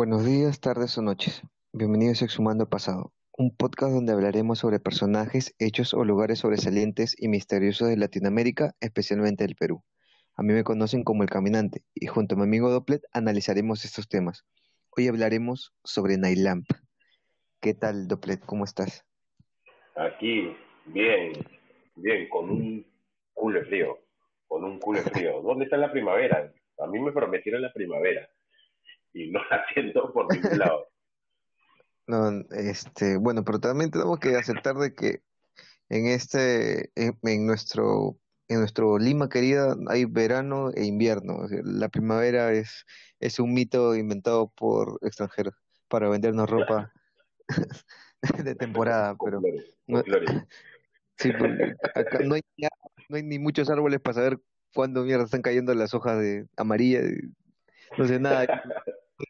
Buenos días, tardes o noches. Bienvenidos a Exhumando Pasado, un podcast donde hablaremos sobre personajes, hechos o lugares sobresalientes y misteriosos de Latinoamérica, especialmente del Perú. A mí me conocen como El Caminante y junto a mi amigo Dopplet analizaremos estos temas. Hoy hablaremos sobre Nailamp. ¿Qué tal, Dopplet? ¿Cómo estás? Aquí, bien, bien, con un culo frío, con un culo frío. ¿Dónde está la primavera? A mí me prometieron la primavera y no la siento por ningún lado. No, este, bueno, pero también tenemos que aceptar de que en este, en, en nuestro, en nuestro Lima querida hay verano e invierno. O sea, la primavera es, es un mito inventado por extranjeros para vendernos ropa de temporada, pero no, sí, porque acá no hay, ni- no hay ni muchos árboles para saber cuándo mierda están cayendo las hojas de amarillas, no sé nada,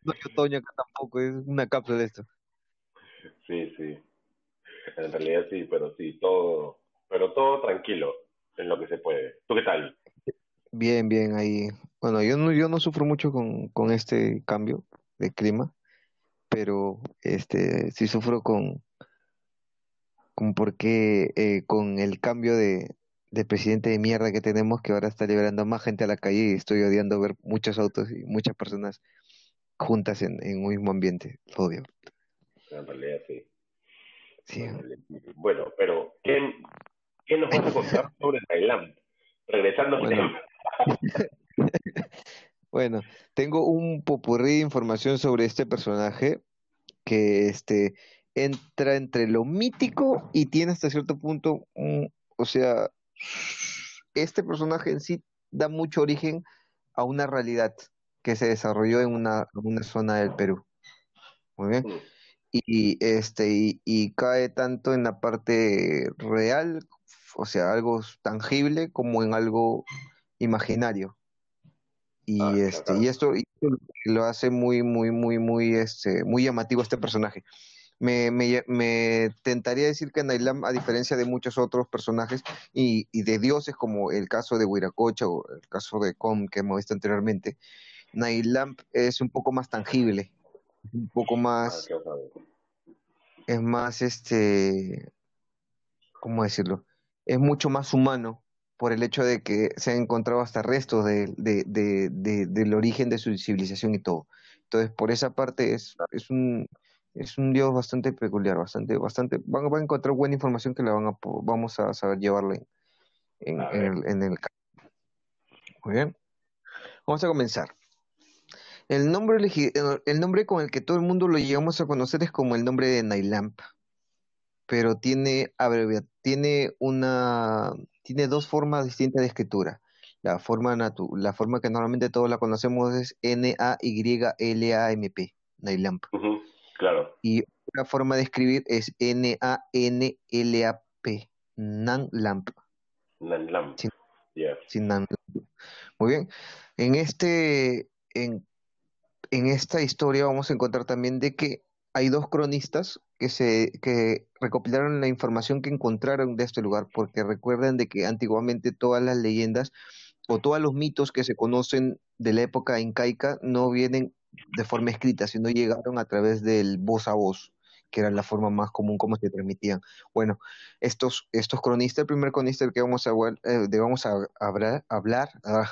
no hay otoño acá tampoco, es una cápsula esto. Sí, sí, en realidad sí, pero sí, todo, pero todo tranquilo, en lo que se puede. ¿Tú qué tal? Bien, bien, ahí. Bueno, yo no, yo no sufro mucho con, con este cambio de clima, pero este sí sufro con, con porque eh, con el cambio de, de presidente de mierda que tenemos, que ahora está liberando más gente a la calle y estoy odiando ver muchos autos y muchas personas juntas en, en un mismo ambiente. Lo odio. En realidad sí. Sí. En realidad sí. Bueno, pero ¿qué, qué nos vas a contar sobre Tailandia? Regresando al Bueno, tema. bueno, tengo un popurrí de información sobre este personaje que este entra entre lo mítico y tiene hasta cierto punto, un- o sea, este personaje en sí da mucho origen a una realidad que se desarrolló en una, una zona del Perú. Muy bien. Y este y, y cae tanto en la parte real, o sea, algo tangible, como en algo imaginario. Y Ah, este, acá. y esto, y lo hace muy, muy, muy, muy, este, muy llamativo este personaje. Me, me, me tentaría decir que Nailam, a diferencia de muchos otros personajes y, y de dioses, como el caso de Huiracocha o el caso de Com que hemos visto anteriormente, Nailam es un poco más tangible, un poco Ah, más, vez. es más, este, ¿cómo decirlo? Es mucho más humano por el hecho de que se han encontrado hasta restos de, de- de- de- del origen de su civilización y todo. Entonces, por esa parte es, es un, es un dios bastante peculiar, bastante, bastante, van, van a encontrar buena información que la van a, vamos a saber llevarla en, en, A en ver. el, en el Muy bien, vamos a comenzar. El nombre, elegi- el nombre con el que todo el mundo lo llegamos a conocer es como el nombre de Nailamp. pero tiene abrevia- tiene una, tiene dos formas distintas de escritura. La forma natu- la forma que normalmente todos la conocemos es N-A-Y-L-A-M-P, Nailamp. Claro. Y otra forma de escribir es N-A-N-L-A-P, Nanlamp, Nanlam. sin, Yes. sin Nanlamp. Muy bien. En este, en en esta historia vamos a encontrar también de que hay dos cronistas que se que recopilaron la información que encontraron de este lugar, porque recuerden de que antiguamente todas las leyendas o todos los mitos que se conocen de la época incaica no vienen de forma escrita, sino llegaron a través del voz a voz, que era la forma más común como se transmitían. Bueno, estos estos cronistas, el primer cronista del que vamos a eh, a hablar, hablar ah,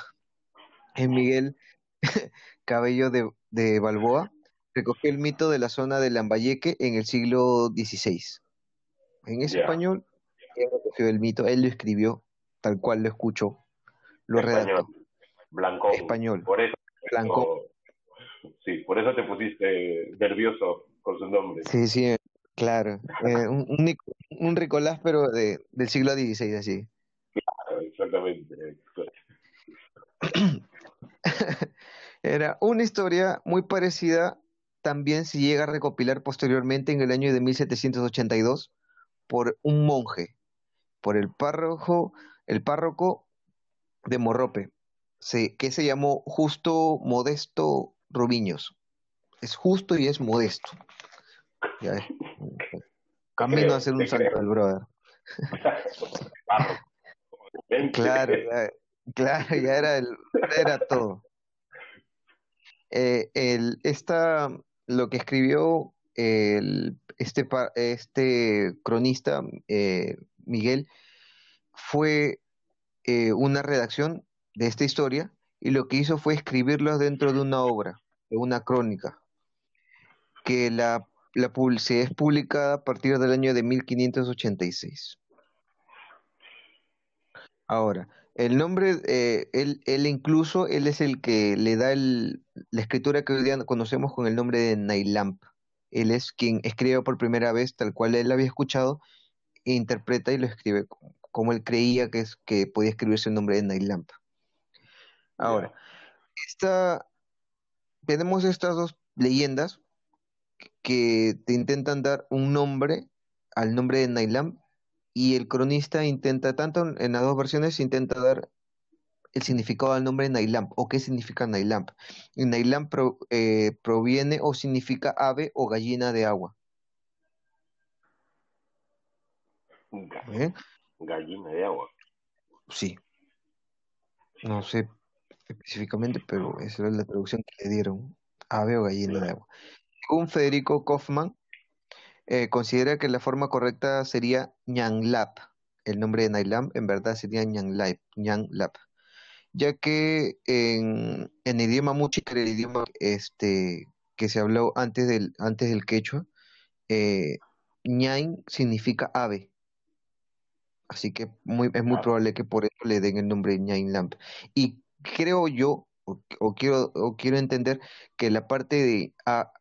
es Miguel Cabello de, de Balboa recogió el mito de la zona de Lambayeque en el siglo XVI. En ese español, él recogió el mito, él lo escribió tal cual lo escuchó, lo Español. redactó, Blancón. español, Por eso, blanco. sí, por eso te pusiste nervioso con su nombre. Sí, sí, claro. Eh, un, un, un Nicolás, pero de, del siglo XVI, así. Exactamente. Era una historia muy parecida, también se llega a recopilar posteriormente en el año de 1782 por un monje, por el párroco, el párroco de Morrope, se- que se llamó Justo Modesto Rubiños. Es justo y es modesto. Ya Camino creo, a ser un santo el brother. Claro, claro, ya era el, era todo. Eh, esta, lo que escribió el, este, este cronista, eh, Miguel, fue eh, una redacción de esta historia y lo que hizo fue escribirlo dentro de una obra, de una crónica, que la, la se es publicada a partir del año de 1586. Ahora, el nombre, eh, él, él, incluso, él es el que le da el, la escritura que hoy día conocemos con el nombre de Nailamp. Él es quien escribe por primera vez, tal cual él había escuchado, e interpreta y lo escribe como él creía que, es, que podía escribirse el nombre de Nailamp. Ahora, tenemos estas dos leyendas que te intentan dar un nombre al nombre de Nailamp y el cronista intenta, tanto en las dos versiones, intenta dar el significado del nombre Nailamp o qué significa Nailamp. Nailamp eh, proviene o significa ave o gallina de agua. ¿Eh? Gallina de agua. Sí. No sé específicamente, pero esa es la traducción que le dieron. Ave o gallina de agua. Según Federico Kaufman, eh, considera que la forma correcta sería Ñanlap. El nombre de Nailamp en verdad sería Ñanlap. Ñanlap ya que en, en idioma muchi, que era el idioma este, que se habló antes del, antes del quechua, eh, ñain significa ave. Así que muy, es muy ah. probable que por eso le den el nombre ñain lamp. Y creo yo, o, quiero, o quiero entender que la parte de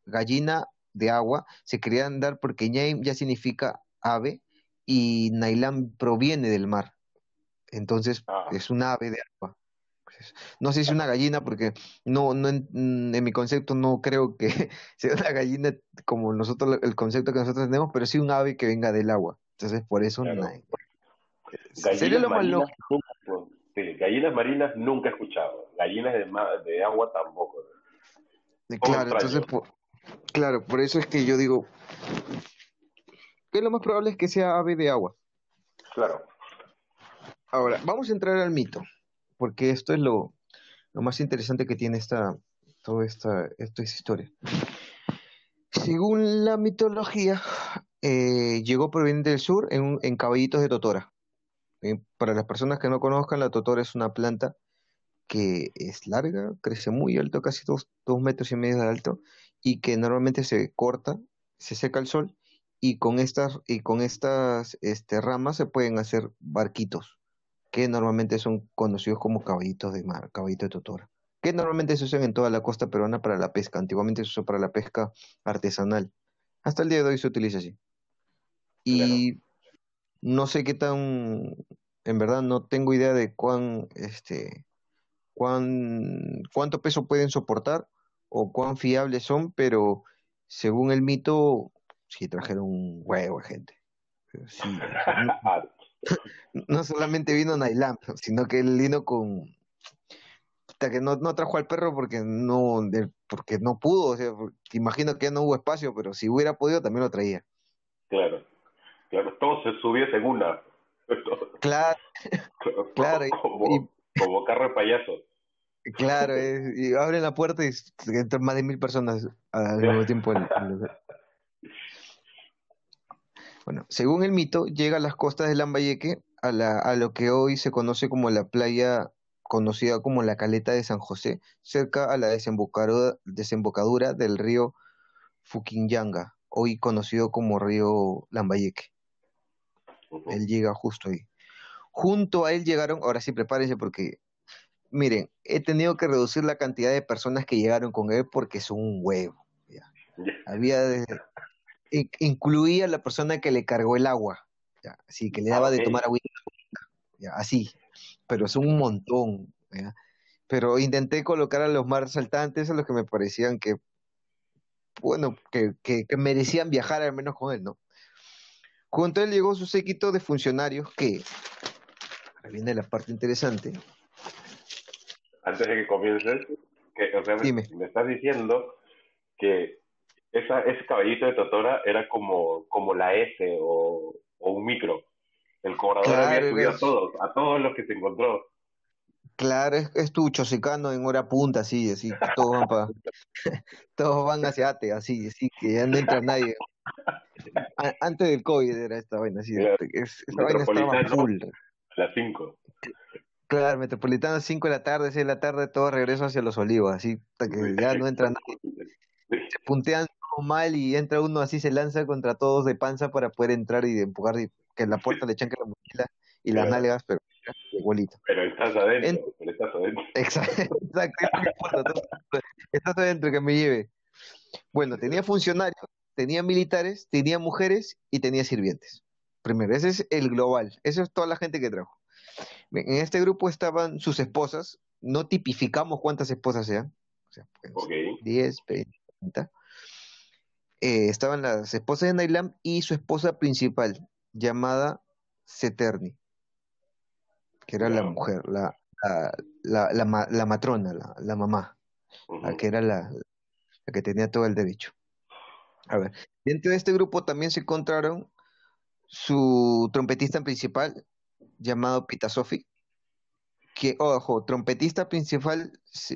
gallina de agua se querían dar porque ñain ya significa ave y Nailam proviene del mar. Entonces ah. es un ave de agua. No sé si es una gallina, porque no, no en, mi concepto no creo que sea una gallina como nosotros el concepto que nosotros tenemos, pero sí un ave que venga del agua. Entonces, por eso Sería lo más lógico. gallinas marinas nunca he escuchado. Gallinas de, de agua tampoco. Claro, entonces, claro, por eso es que yo digo que lo más probable es que sea ave de agua. Claro. Ahora, vamos a entrar al mito porque esto es lo, más interesante que tiene esta, toda esta, esta historia. Según la mitología, eh, llegó proveniente del sur en, en caballitos de totora. Eh, para las personas que no conozcan, la totora es una planta que es larga, crece muy alto, casi dos, dos metros y medio de alto, y que normalmente se corta, se seca al sol, y con estas, y con estas este, ramas se pueden hacer barquitos que normalmente son conocidos como caballitos de mar, caballitos de totora, que normalmente se usan en toda la costa peruana para la pesca. Antiguamente se usó para la pesca artesanal. Hasta el día de hoy se utiliza así. Y no sé qué tan, en verdad no tengo idea de cuán, este, cuán, cuánto peso pueden soportar o cuán fiables son, pero según el mito, sí trajeron un huevo de gente. sí, no solamente vino Nailam, sino que él vino con que no, no trajo al perro porque no porque no pudo, o sea, imagino que no hubo espacio, pero si hubiera podido también lo traía. Claro, claro, todos se subiesen una. Claro, claro. Como, carro de payaso. Claro, y abren la puerta y entran más de mil personas al mismo tiempo. Bueno, según el mito, llega a las costas de Lambayeque, a, la, a lo que hoy se conoce como la playa conocida como la Caleta de San José, cerca a la desembocadura, desembocadura del río Fuquinyanga, hoy conocido como río Lambayeque. Él llega justo ahí. Junto a él llegaron, ahora sí prepárense porque, miren, he tenido que reducir la cantidad de personas que llegaron con él porque son un huevo. Había desde, incluía la persona que le cargó el agua, así que le daba de tomar agua, así, pero es un montón. Pero intenté colocar a los más saltantes, a los que me parecían que, bueno, que, que, merecían viajar al menos con él, ¿no? Junto a él llegó su séquito de funcionarios que, ahora viene la parte interesante. Antes de que comiences, que, o sea, me estás diciendo que esa, ese caballito de Totora era como, como la S o, o un micro. El cobrador había subido a todos, a todos los que se encontró. Claro, es, es tu chosecano en hora punta, así, así, todos van pa- todos van hacia Ate, así, así, que ya no entra nadie. A- antes del COVID era esta vaina, así, Claro. es- esa vaina estaba full. A las 5. Claro, Metropolitano 5 de la tarde, 6 de la tarde, todo regreso hacia los olivos, así, hasta que ya no entra nadie. Se puntean todo mal y entra uno así, se lanza contra todos de panza para poder entrar y empujar, y que en la puerta le echan que la mochila y las Claro. nalgas, pero igualito. Pero estás adentro, En- pero estás adentro. Exacto, exacto, estás adentro que me lleve. Bueno, tenía funcionarios, tenía militares, tenía mujeres y tenía sirvientes. Primero, ese es el global, esa es toda la gente que trajo. En este grupo estaban sus esposas, no tipificamos cuántas esposas sean, o sea, pueden ser Ok. 10, 20, 30. Eh, estaban las esposas de Nailam y su esposa principal, llamada Seterni, que era la mujer, la, la, la, la ma- la matrona, la, mamá la que era la, la que tenía todo el derecho. A ver, dentro de este grupo también se encontraron su trompetista principal, llamado Pitasofi, que, ojo, trompetista principal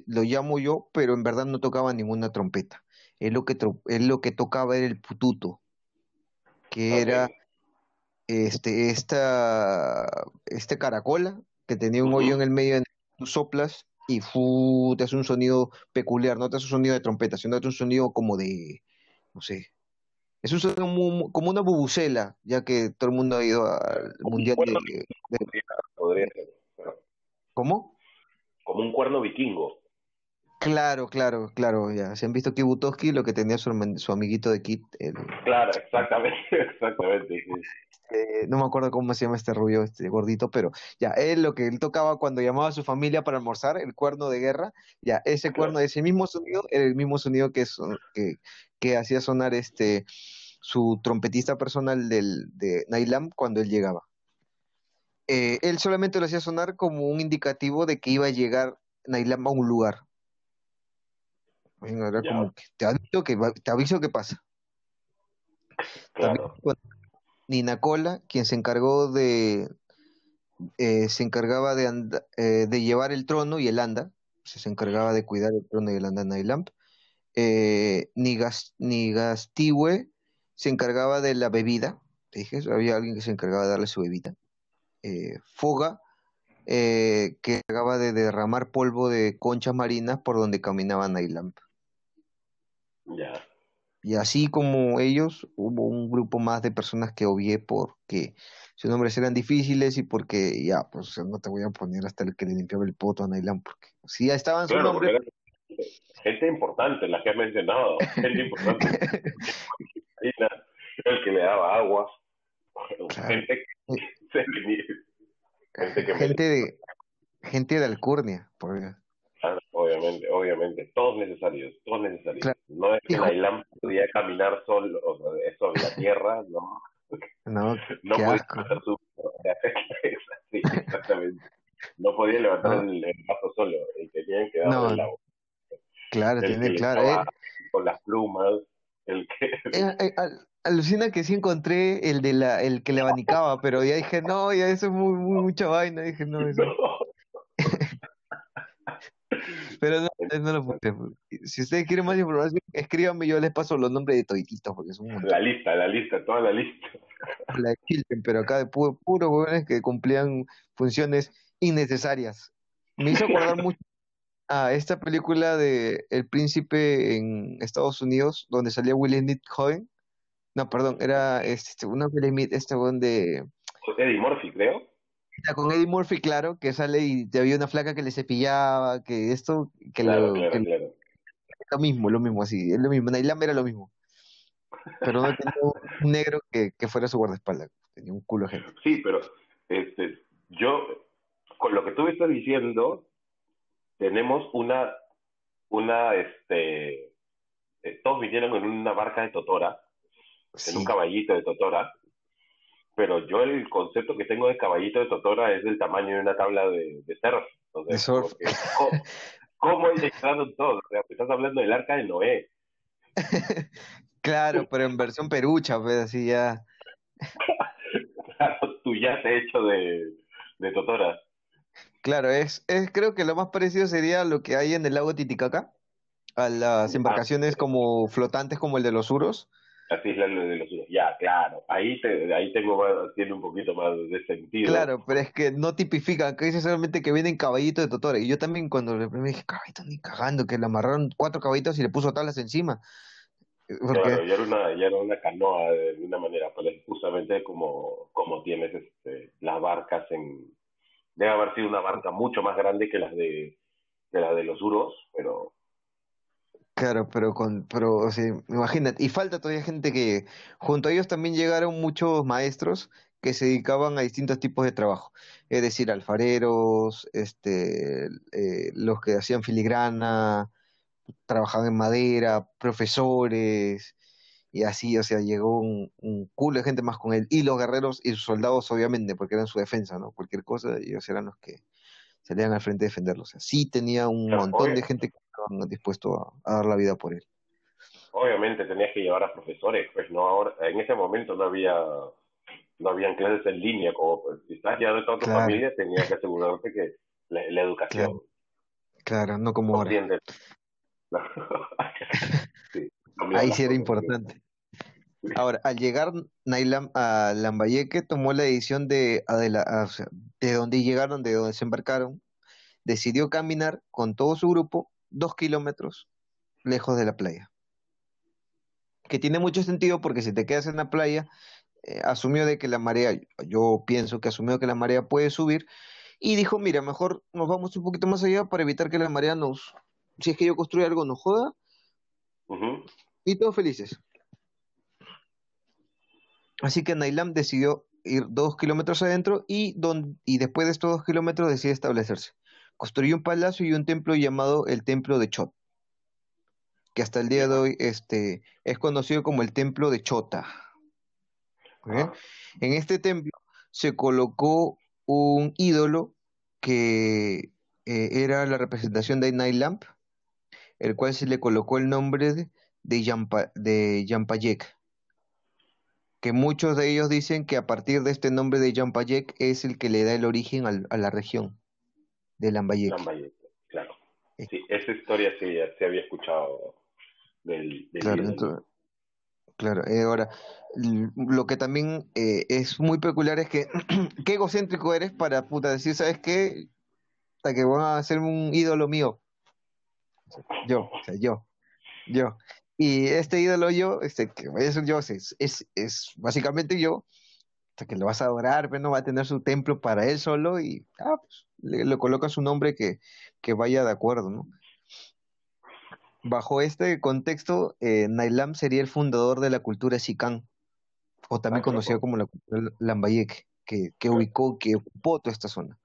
lo llamo yo, pero en verdad no tocaba ninguna trompeta. Él lo que, él lo que tocaba era el pututo, que era este, esta, este caracola que tenía un hoyo en el medio, en tú soplas y fu, te hace un sonido peculiar, no te hace un sonido de trompeta, sino te hace un sonido como de, no sé, es un sonido como una bubucela, ya que todo el mundo ha ido al mundial de, podría, ser. pero ¿cómo? Como un cuerno vikingo. Claro, claro, claro, ya. Se han visto Kit Butowski, lo que tenía su, su amiguito de Kit, el, Claro, exactamente, exactamente. sí. eh, no me acuerdo cómo se llama este rubio, este gordito, pero ya, él lo que él tocaba cuando llamaba a su familia para almorzar, el cuerno de guerra, ya, ese Claro. cuerno, ese mismo sonido, era el mismo sonido que, son- que, que hacía sonar este su trompetista personal del, de Nailam cuando él llegaba. Eh, él solamente lo hacía sonar como un indicativo de que iba a llegar Nailam a un lugar. Bueno, Era Ya. como que te aviso que te aviso que pasa. Claro. con Nina Cola, quien se encargó de, eh, se encargaba de, anda- eh, de llevar el trono y el anda, se encargaba de cuidar el trono y el anda en Nailamp. Eh, Nigas, Nigastiwe se encargaba de la bebida, te dije, había alguien que se encargaba de darle su bebida. Eh, Foga, eh, que encargaba de derramar polvo de conchas marinas por donde caminaba Nailamp. Ya. Y así como ellos, hubo un grupo más de personas que obvié porque sus nombres eran difíciles y porque ya, pues no te voy a poner hasta el que le limpiaba el poto a Nailan, porque si ya estaban sus Claro, nombres, gente importante la que has mencionado. Gente importante. El que le daba agua. Claro. Gente que se gente que gente de gente de alcurnia, porque Claro, obviamente, obviamente, todos necesarios, todos necesarios. Claro. No es que. Nailam podía caminar solo, o sea, eso en la tierra, no, no, no podía hacer su sí, exactamente. No podía levantar No. el, el vaso solo, el que tenía que dar No, el agua. Claro, El tiene claro. eh, con las plumas, el que eh, eh, al- alucina que sí encontré el de la, el que le abanicaba, pero ya dije, no, ya eso es muy, muy mucha vaina, dije, no, eso. no, Pero no, no lo puse. Si ustedes quieren más información, escríbanme, yo les paso los nombres de todititos, porque son la lista, la lista, toda la lista. La pero acá de pu- puros jóvenes que cumplían funciones innecesarias. Me hizo acordar mucho a esta película de El Príncipe en Estados Unidos, donde salía Will Smith joven. No, perdón, era este, una Will Smith, este weón de... Eddie Murphy, creo. Con Eddie Murphy, claro, que sale y te había una flaca que le cepillaba, que esto, que Claro, lo, claro, que claro. lo mismo, lo mismo, así, es lo mismo. Nailam era lo mismo. Pero no tenía un negro que, que fuera su guardaespaldas. Tenía un culo gente. Sí, pero este, yo, con lo que tú me estás diciendo, tenemos una, una, este, eh, todos vinieron en una barca de Totora, en un caballito de Totora, pero yo el concepto que tengo de caballito de Totora es del tamaño de una tabla de, de surf. Sea, De surf. porque, ¿cómo, entraron todos? O sea, estás hablando del arca de Noé. Claro, pero en versión perucha, pues así ya. Claro, tu yate hecho de, de Totora. Claro, es, es creo que lo más parecido sería lo que hay en el lago Titicaca, a las embarcaciones como flotantes como el de los Uros. las islas de los Uros. Ya, claro. Ahí, te, ahí tengo más, tiene un poquito más de sentido. Claro, pero es que no tipifican, que dice solamente que vienen caballitos de Totore. Y yo también cuando le me dije, caballitos ni cagando, que le amarraron cuatro caballitos y le puso tablas encima. Eh, Porque, Claro, ya era una, ya era una canoa de, de una manera, pero es justamente como, como tienes este, las barcas en... Debe haber sido una barca mucho más grande que las de, que las de los Uros, pero claro, pero con, pero, o sea, imagínate, y falta todavía gente que, junto a ellos también llegaron muchos maestros que se dedicaban a distintos tipos de trabajo. Es decir, alfareros, este, eh, los que hacían filigrana, trabajaban en madera, profesores, y así, o sea, llegó un, un culo de gente más con él. Y los guerreros y sus soldados, obviamente, porque eran su defensa, ¿no? Cualquier cosa, ellos eran los que salían al frente a defenderlo. O sea, sí tenía un claro, montón de gente que estaban dispuestos a, a dar la vida por él. obviamente tenías que llevar a profesores, pues no ahora, en ese momento no había, no habían clases en línea, como pues, si estás ya de toda tu Claro, familia, tenías que asegurarte que la, la educación, claro, claro, no como ahora. Ahí sí era importante. Ahora, al llegar Nailam a Lambayeque, tomó la decisión de, adela- de donde llegaron, de donde se embarcaron, decidió caminar con todo su grupo dos kilómetros lejos de la playa. Que tiene mucho sentido porque si te quedas en la playa, eh, asumió de que la marea, yo pienso que asumió que la marea puede subir y dijo, mira, mejor nos vamos un poquito más allá para evitar que la marea nos, si es que yo construyo algo, nos joda Ujú. Y todos felices. Así que Nailam decidió ir dos kilómetros adentro y, don- y después de estos dos kilómetros decide establecerse. Construyó un palacio y un templo llamado el Templo de Chot, que hasta el día de hoy este, es conocido como el Templo de Chota. ¿ok? Ah, En este templo se colocó un ídolo que eh, era la representación de Nailam, el cual se le colocó el nombre de, de, Yampa, de Yampayek, que muchos de ellos dicen que a partir de este nombre de Yampayek es el que le da el origen al- a la región de Lambayeque. Lambayeque, claro. Eh, Sí, esa historia sí ya se había escuchado del, del Claro, ídolo. entonces, claro, eh, ahora, lo que también eh, es muy peculiar es que qué egocéntrico eres para puta decir, ¿sabes qué? Hasta que van a hacer un ídolo mío. Yo, o sea, yo, yo. Y este ídolo yo, este, que a ser yo, es, es, es básicamente yo, hasta que lo vas a adorar, pero no va a tener su templo para él solo y ah, pues, le, le colocas un nombre que, que vaya de acuerdo, ¿no? Bajo este contexto, eh, Nailam sería el fundador de la cultura Sican, o también Ah, conocida como la cultura Lambayeque, que, que ubicó, que ocupó toda esta zona.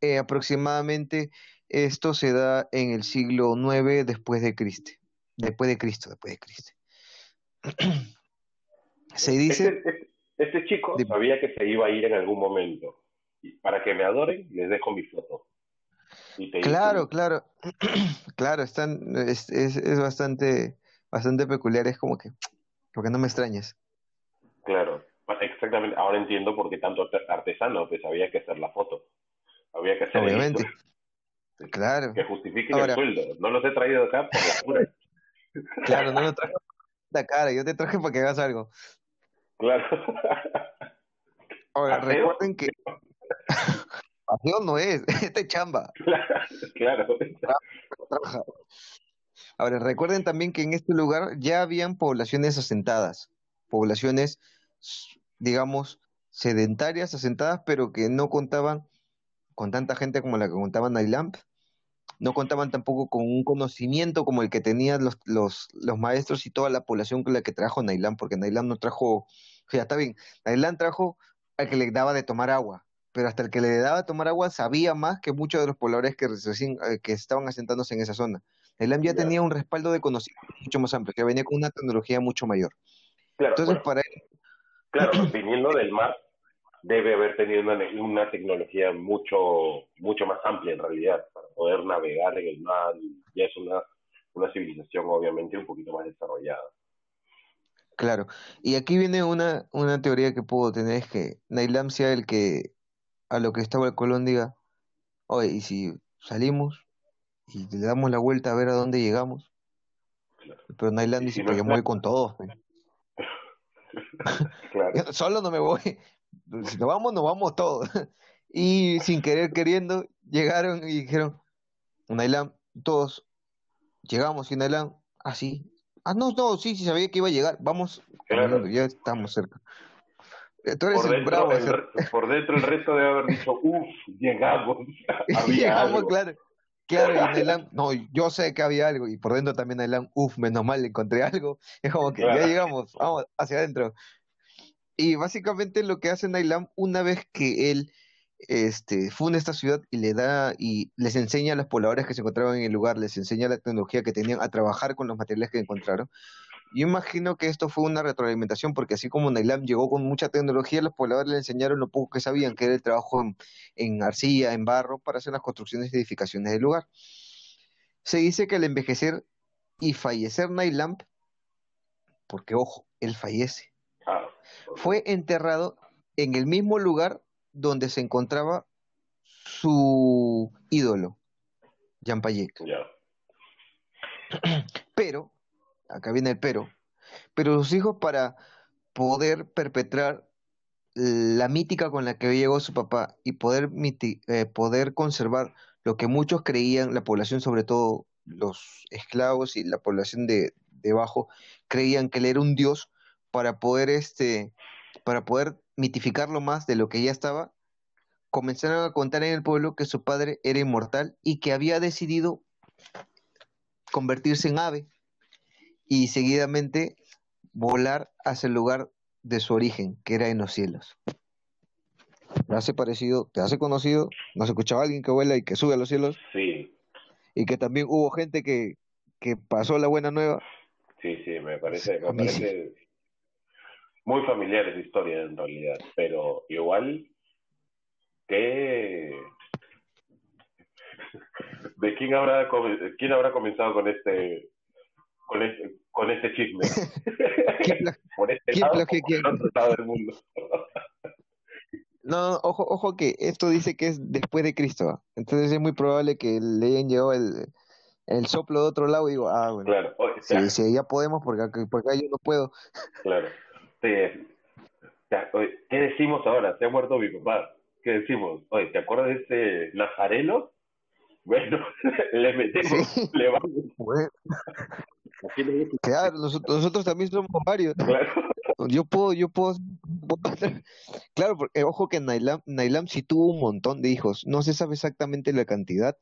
Eh, aproximadamente esto se da en el siglo IX después de Cristo, después de Cristo, después de Cristo. Se dice, Este, este, este chico de- sabía que se iba a ir en algún momento. Y para que me adoren, les dejo mi foto. Y te claro, claro, claro, están, es, es, es bastante, bastante peculiar, es como que, porque no me extrañas. Claro, exactamente. Ahora entiendo por qué tanto arte- artesano, pues había que hacer la foto. Había que hacer Obviamente, esto, claro. que justifiquen Ahora, el sueldo. No los he traído acá por la pura. Claro, no lo traje la cara, yo te traje para que hagas algo. Claro. Ahora, recuerden que Paseo no es, este es chamba, Claro. trabaja. Ahora, recuerden también que en este lugar ya habían poblaciones asentadas, poblaciones, digamos, sedentarias, asentadas, pero que no contaban con tanta gente como la que contaban Nailamp, no contaban tampoco con un conocimiento como el que tenían los, los, los maestros y toda la población con la que trajo Nailam, porque Nailam no trajo, o sea, está bien, Nailam trajo al que le daba de tomar agua, pero hasta el que le daba de tomar agua sabía más que muchos de los pobladores que, recién, eh, que estaban asentándose en esa zona. Nailam ya tenía un respaldo de conocimiento mucho más amplio, que venía con una tecnología mucho mayor. Claro, Entonces, bueno, para él, claro, viniendo del mar, debe haber tenido una, una tecnología mucho, mucho más amplia en realidad, para poder navegar en el mar. y Ya es una, una civilización obviamente un poquito más desarrollada. claro, y aquí viene una, una teoría que puedo tener, es que Nailam sea el que a lo que estaba el Colón diga, oye, y si salimos y le damos la vuelta a ver a dónde llegamos. Pero Nailand dice que yo me voy con todos. claro. Solo no me voy. Si nos vamos, nos vamos todos. Y sin querer queriendo, llegaron y dijeron, Nailand, todos, llegamos y Nailand, ah. Ah, no, no, sí, sí, sabía que iba a llegar. Vamos, ya estamos cerca. Eh, tú eres por, dentro, bravo, el, por dentro el resto debe haber dicho, uff, llegamos. llegamos, claro. Claro, y Nailand, no, yo sé que había algo, y por dentro también Nailand, uff, menos mal, encontré algo. Es como que ya llegamos, vamos hacia adentro. Y básicamente lo que hace Nailam una vez que él este, funda esta ciudad y le da y les enseña a los pobladores que se encontraban en el lugar, les enseña la tecnología que tenían a trabajar con los materiales que encontraron. Yo imagino que esto fue una retroalimentación porque así como Nailam llegó con mucha tecnología, los pobladores le enseñaron lo poco que sabían, que era el trabajo en, arcilla, en barro, para hacer las construcciones de edificaciones del lugar. Se dice que al envejecer y fallecer Nailam, porque ojo, él fallece, fue enterrado en el mismo lugar donde se encontraba su ídolo, Jean Payek. Pero, acá viene el pero, pero sus hijos para poder perpetrar la mítica con la que llegó su papá y poder, eh, poder conservar lo que muchos creían, la población, sobre todo los esclavos y la población de debajo, creían que él era un dios para poder este para poder mitificarlo más de lo que ya estaba, comenzaron a contar en el pueblo que su padre era inmortal y que había decidido convertirse en ave y seguidamente volar hacia el lugar de su origen, que era en los cielos. ¿Te hace parecido? ¿Te hace conocido? ¿No se escuchaba alguien que vuela y que sube a los cielos? Sí. Y que también hubo gente que, que pasó la buena nueva. Sí, sí, me parece, me parece muy familiar esa historia en realidad, pero igual que de quién habrá quién habrá comenzado con este con este con este chisme por este lado, lado del mundo no, ojo, ojo que esto dice que es después de Cristo, entonces es muy probable que le hayan el, el soplo de otro lado y digo, ah, bueno, claro. sí, ya podemos porque, porque yo no puedo. Claro, este, ¿qué decimos ahora? Se ha muerto mi papá. ¿Qué decimos? Oye, ¿te acuerdas de ese Nazareno? Bueno, le metemos, le vamos. Claro, nosotros, también somos varios. Yo puedo, yo puedo, claro, porque ojo que Nailam, Nailam sí tuvo un montón de hijos. No se sabe exactamente la cantidad,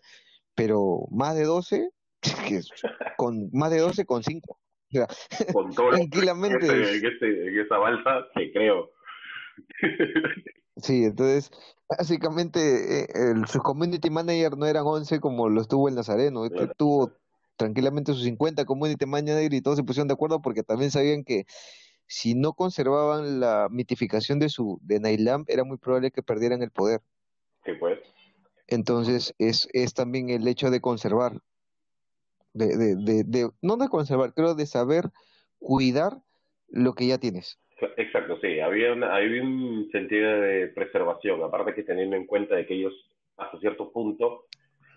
pero más de 12, con más de 12 con 5. con todo tranquilamente. En, esa balsa, que creo. Sí, entonces, básicamente, eh, el, su community manager no eran 11 como lo estuvo el Nazareno, este tuvo tranquilamente sus 50 community manager y todos se pusieron de acuerdo porque también sabían que si no conservaban la mitificación de su de Nailam, era muy probable que perdieran el poder. Sí, pues. Entonces, es, es también el hecho de conservar de, de, de, no de conservar, creo de saber cuidar lo que ya tienes. Exacto, sí, había, una, había un sentido de preservación, aparte que teniendo en cuenta de que ellos hasta cierto punto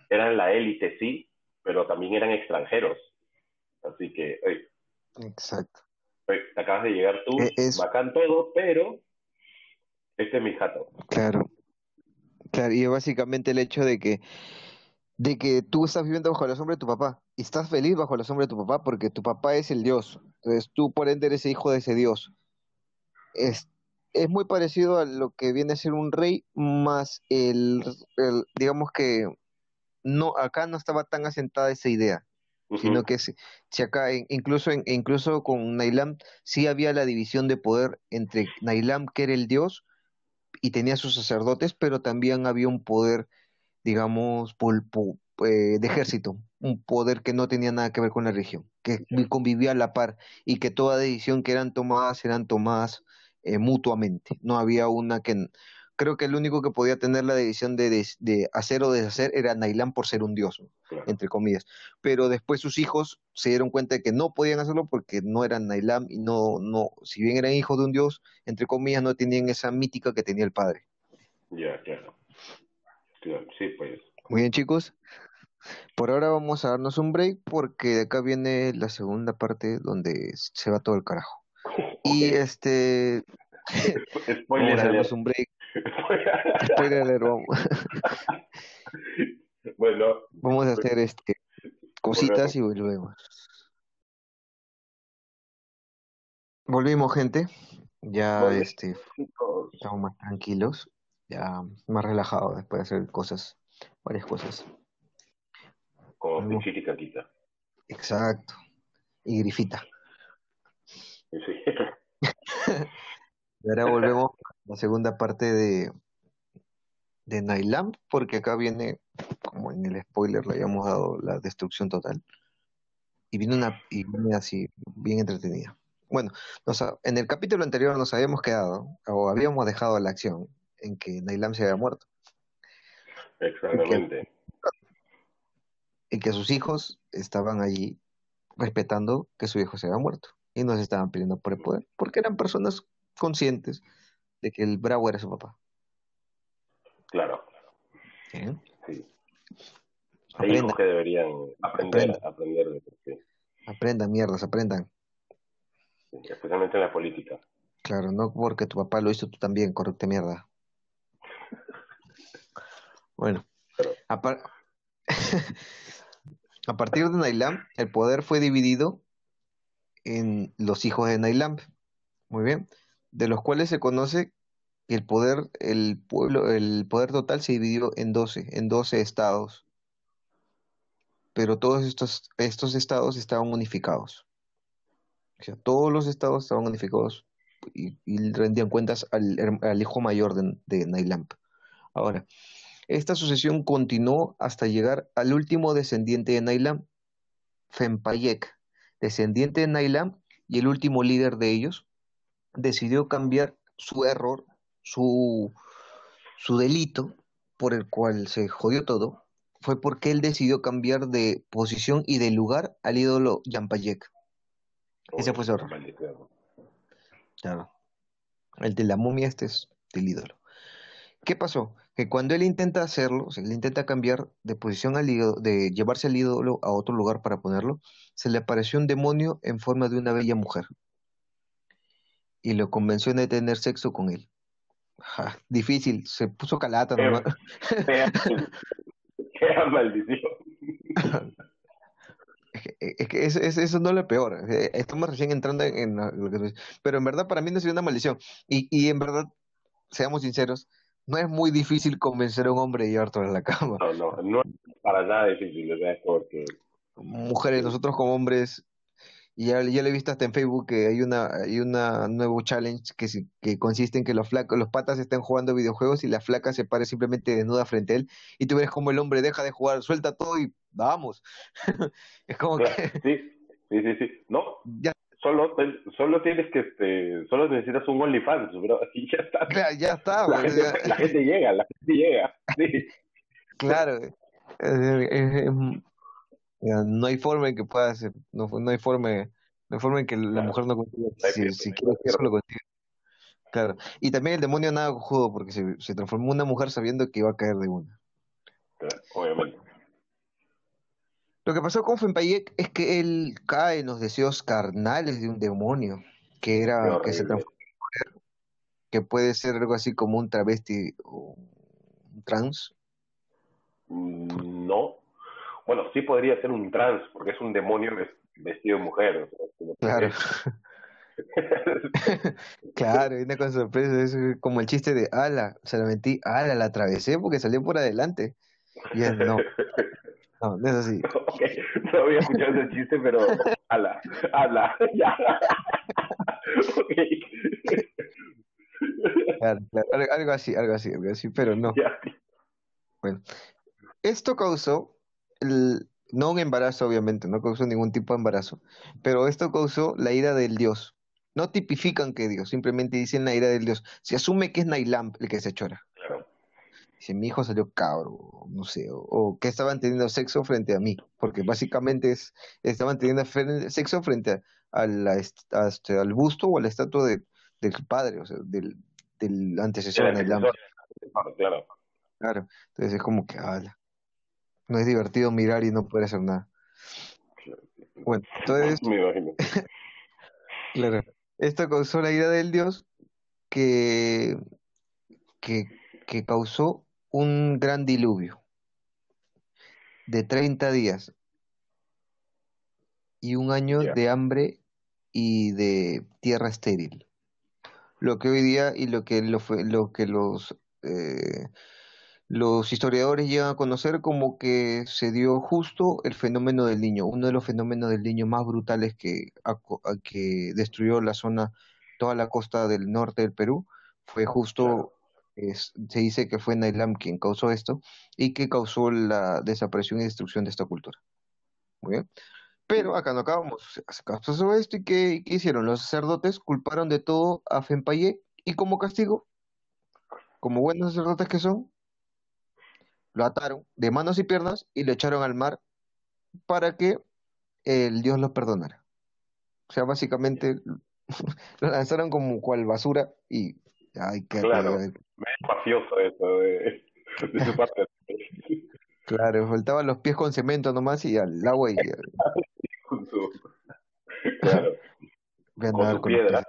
eran la élite, sí, pero también eran extranjeros. Así que, oye, Exacto. te acabas de llegar tú, e, es, bacán todo, pero este es mi jato. Claro. Claro, y básicamente el hecho de que de que tú estás viviendo bajo la sombra de tu papá y estás feliz bajo la sombra de tu papá porque tu papá es el Dios. Entonces tú por ende eres hijo de ese Dios. Es, es muy parecido a lo que viene a ser un rey, más el, el digamos que no acá no estaba tan asentada esa idea, sino que si, acá incluso incluso con Nailam sí había la división de poder entre Nailam que era el Dios y tenía sus sacerdotes, pero también había un poder digamos, eh, de ejército, un poder que no tenía nada que ver con la región, que convivía a la par y que toda decisión que eran tomadas eran tomadas eh, mutuamente. No había una que... Creo que el único que podía tener la decisión de, de, hacer o deshacer era Nailán por ser un dios, entre comillas. Pero después sus hijos se dieron cuenta de que no podían hacerlo porque no eran Nailán y no, no, si bien eran hijos de un dios, entre comillas, no tenían esa mítica que tenía el padre. Ya, claro sí, pues. Muy bien, chicos. Por ahora vamos a darnos un break porque de acá viene la segunda parte donde se va todo el carajo. Y este... Spoiler vamos a darnos un break. Spoiler alert, vamos. bueno, Vamos a hacer este cositas y volvemos. Volvimos, gente. Ya este chicos, estamos más tranquilos, ya más relajados después de hacer cosas, varias cosas. Pichita y Caquita. Exacto. Y grifita. Sí. Y ahora volvemos a la segunda parte de, de Nailam, porque acá viene, como en el spoiler le habíamos dado, la destrucción total. Y viene una, y viene así, bien entretenida. Bueno, nos en el capítulo anterior nos habíamos quedado, o habíamos dejado la acción, en que Nailam se había muerto, Exactamente. y que sus hijos estaban allí respetando que su hijo se había muerto, y no se estaban pidiendo por el poder, porque eran personas conscientes de que el bravo era su papá. Claro, ¿eh? sí. Hay hijos Aprendan, que deberían aprender, Aprendan. aprender de eso, sí. aprendan, mierdas, aprendan. Sí, especialmente en la política. Claro, no porque tu papá lo hizo, tú también, correcta mierda. Bueno, a, par- a partir de Nailam, el poder fue dividido en los hijos de Nailam, muy bien, de los cuales se conoce que el poder, el pueblo, el poder total se dividió en 12, en 12 estados, pero todos estos, estados estaban unificados. O sea, todos los estados estaban unificados y, rendían cuentas al hijo mayor de, de Nailamp. Ahora, esta sucesión continuó hasta llegar al último descendiente de Nailam, Fempayek, descendiente de Nailam y el último líder de ellos, decidió cambiar su error, su, su delito por el cual se jodió todo, fue porque él decidió cambiar de posición y de lugar al ídolo Yampayek. Ese fue su error. Claro. El de la momia este es del ídolo. ¿Qué pasó? Que cuando él intenta hacerlo, o sea, él intenta cambiar de posición al ídolo, de llevarse al ídolo a otro lugar para ponerlo, se le apareció un demonio en forma de una bella mujer y lo convenció de tener sexo con él. Ja, difícil, se puso calata nomás. qué maldición. Es que, es que eso, eso- eso no es lo peor. eh, Estamos recién entrando en, lo que. Pero en verdad para mí no sido una maldición. Y, y en verdad, seamos sinceros, no es muy difícil convencer a un hombre de llevártelo a la cama. No, no, no es para nada difícil, es porque Mujeres, nosotros como hombres, y ya, ya lo he visto hasta en Facebook que hay una, hay una nuevo challenge que, que consiste en que los flacos, los patas están jugando videojuegos y la flaca se pare simplemente desnuda frente a él y tú ves como el hombre deja de jugar, suelta todo y vamos. Es como que sí, sí, sí, sí. No, ya, solo, solo tienes que, este, solo necesitas un OnlyFans, bro, y ya está. claro, ya está, La pues, gente, ya- la gente llega, la gente llega. Sí, Claro, mm, no hay forma en que pueda hacer, no, no hay forma, no hay forma en que la Claro. mujer no consiga, si, pierde, si no quiere hay eso pierde. lo consigue. Claro. Y también el demonio nada cojudo porque se, se transformó en una mujer sabiendo que iba a caer de una. Claro, obviamente. Lo que pasó con Fempayek es que él cae en los deseos carnales de un demonio, que era, que se transforma, que puede ser algo así como un travesti o un trans. Mm, No. Bueno, sí podría ser un trans, porque es un demonio ves- vestido de mujer. Claro. Claro, viene con sorpresa, es como el chiste de ala, se la metí, ala, la atravesé porque salió por adelante. Y es, no, no, no es así. Ok, no había escuchado ese chiste, pero ala, ala, ya. Ok. Claro, claro, algo, algo así, algo así, algo así, pero no. Ya. Bueno, esto causó, el, no un embarazo, obviamente, no causó ningún tipo de embarazo, pero esto causó la ira del dios. No tipifican que Dios, simplemente dicen la ira del dios. Se asume que es Nailam el que se chora. Si mi hijo salió cabro, no sé, o, o que estaban teniendo sexo frente a mí, porque básicamente es, estaban teniendo sexo frente a, a la est- a este, al busto o a la estatua de, del padre, o sea, del, del antecesor El del Islam. antecesor, Claro, claro. Claro, entonces es como que, ala. no es divertido mirar y no poder hacer nada. Bueno, entonces, Me imagino. claro, esto causó la ira del dios que, que, que causó un gran diluvio de 30 días y un año de hambre y de tierra estéril. Lo que hoy día y lo que, lo, fue- lo que los, eh, los historiadores llegan a conocer como que se dio justo el fenómeno del Niño, uno de los fenómenos del Niño más brutales que, a- que destruyó la zona, toda la costa del norte del Perú, fue justo, es- se dice que fue Nailam quien causó esto y que causó la desaparición y destrucción de esta cultura. Muy bien. Pero acá no acabamos. Se pasó esto y ¿qué, qué hicieron? Los sacerdotes culparon de todo a Fenpayé y como castigo, como buenos sacerdotes que son, lo ataron de manos y piernas y lo echaron al mar para que el Dios los perdonara. O sea, básicamente lo lanzaron como cual basura y ay, qué Claro. Es mafioso eso de, de su parte. claro, faltaban los pies con cemento nomás y al agua y claro, voy a con piedra.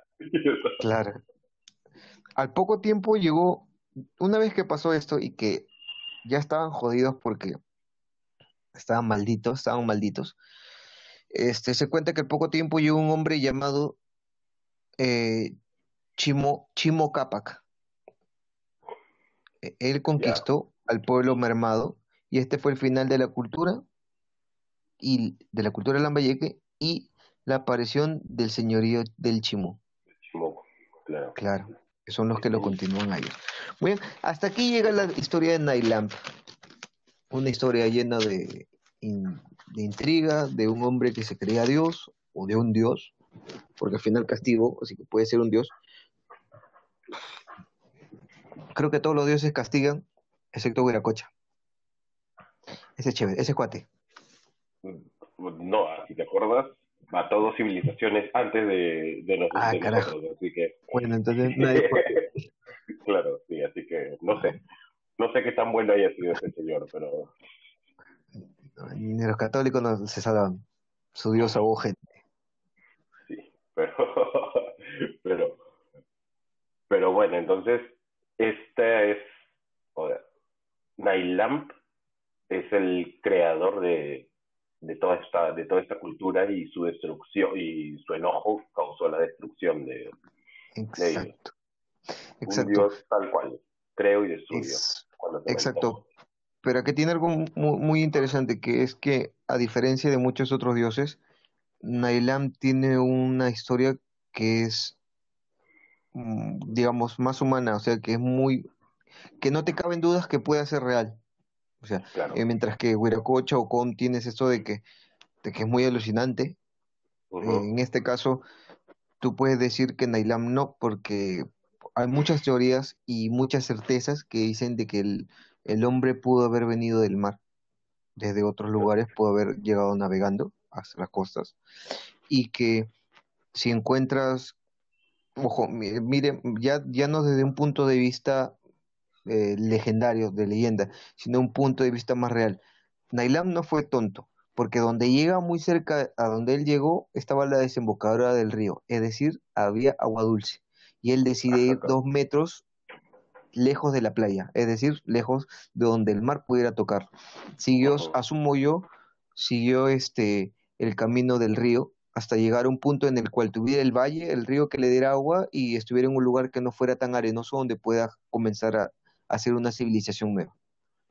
Claro. Al poco tiempo llegó, una vez que pasó esto y que ya estaban jodidos porque estaban malditos, estaban malditos, este, se cuenta que al poco tiempo llegó un hombre llamado eh, Chimo, Chimo Cápac. E- Él conquistó al pueblo mermado y este fue el final de la cultura y de la cultura lambayeque y la aparición del señorío del Chimú. Chimoco, claro. Claro, son los que lo continúan a ellos. Muy bien, hasta aquí llega la historia de Nailamp, una historia llena de, in- de intriga, de un hombre que se creía Dios o de un Dios, porque al final castigo, así que puede ser un Dios. Creo que todos los dioses castigan, excepto Huiracocha. Ese es chévere, ese es cuate. No, si te acuerdas, mató dos civilizaciones antes de, de, nos- Ah, de carajo. nosotros, así que, Bueno, entonces nadie claro, sí, así que no sé, no sé qué tan bueno haya sido ese señor, pero ni los católicos no se salvan. Su Dios ahogó gente. sí, pero, pero, pero bueno, entonces, esta es, Nailamp es el creador de, de toda esta, de toda esta cultura y su destrucción y su enojo causó la destrucción de, de ellos. Exacto, Un exacto. dios tal cual, creo y destruyo me exacto. Pero aquí tiene algo mu- muy, interesante, que es que, a diferencia de muchos otros dioses, Nailam tiene una historia que es, digamos, más humana, o sea, que es muy, que no te caben dudas que pueda ser real. O sea, Claro. eh, mientras que Huiracocha o Con tienes esto de que, de que es muy alucinante, eh, en este caso tú puedes decir que Nailam no, porque hay muchas teorías y muchas certezas que dicen de que el, el hombre pudo haber venido del mar, desde otros lugares, pudo haber llegado navegando hasta las costas, y que si encuentras, ojo, mi- mire, ya, ya no desde un punto de vista eh, legendario, de leyenda, sino un punto de vista más real. Nailam no fue tonto, porque donde llega muy cerca a donde él llegó estaba la desembocadura del río, es decir, había agua dulce, y él decide ir dos metros lejos de la playa, es decir, lejos de donde el mar pudiera tocar. Siguió, asumo yo, siguió este el camino del río hasta llegar a un punto en el cual tuviera el valle, el río que le diera agua y estuviera en un lugar que no fuera tan arenoso donde pueda comenzar a, a hacer una civilización nueva.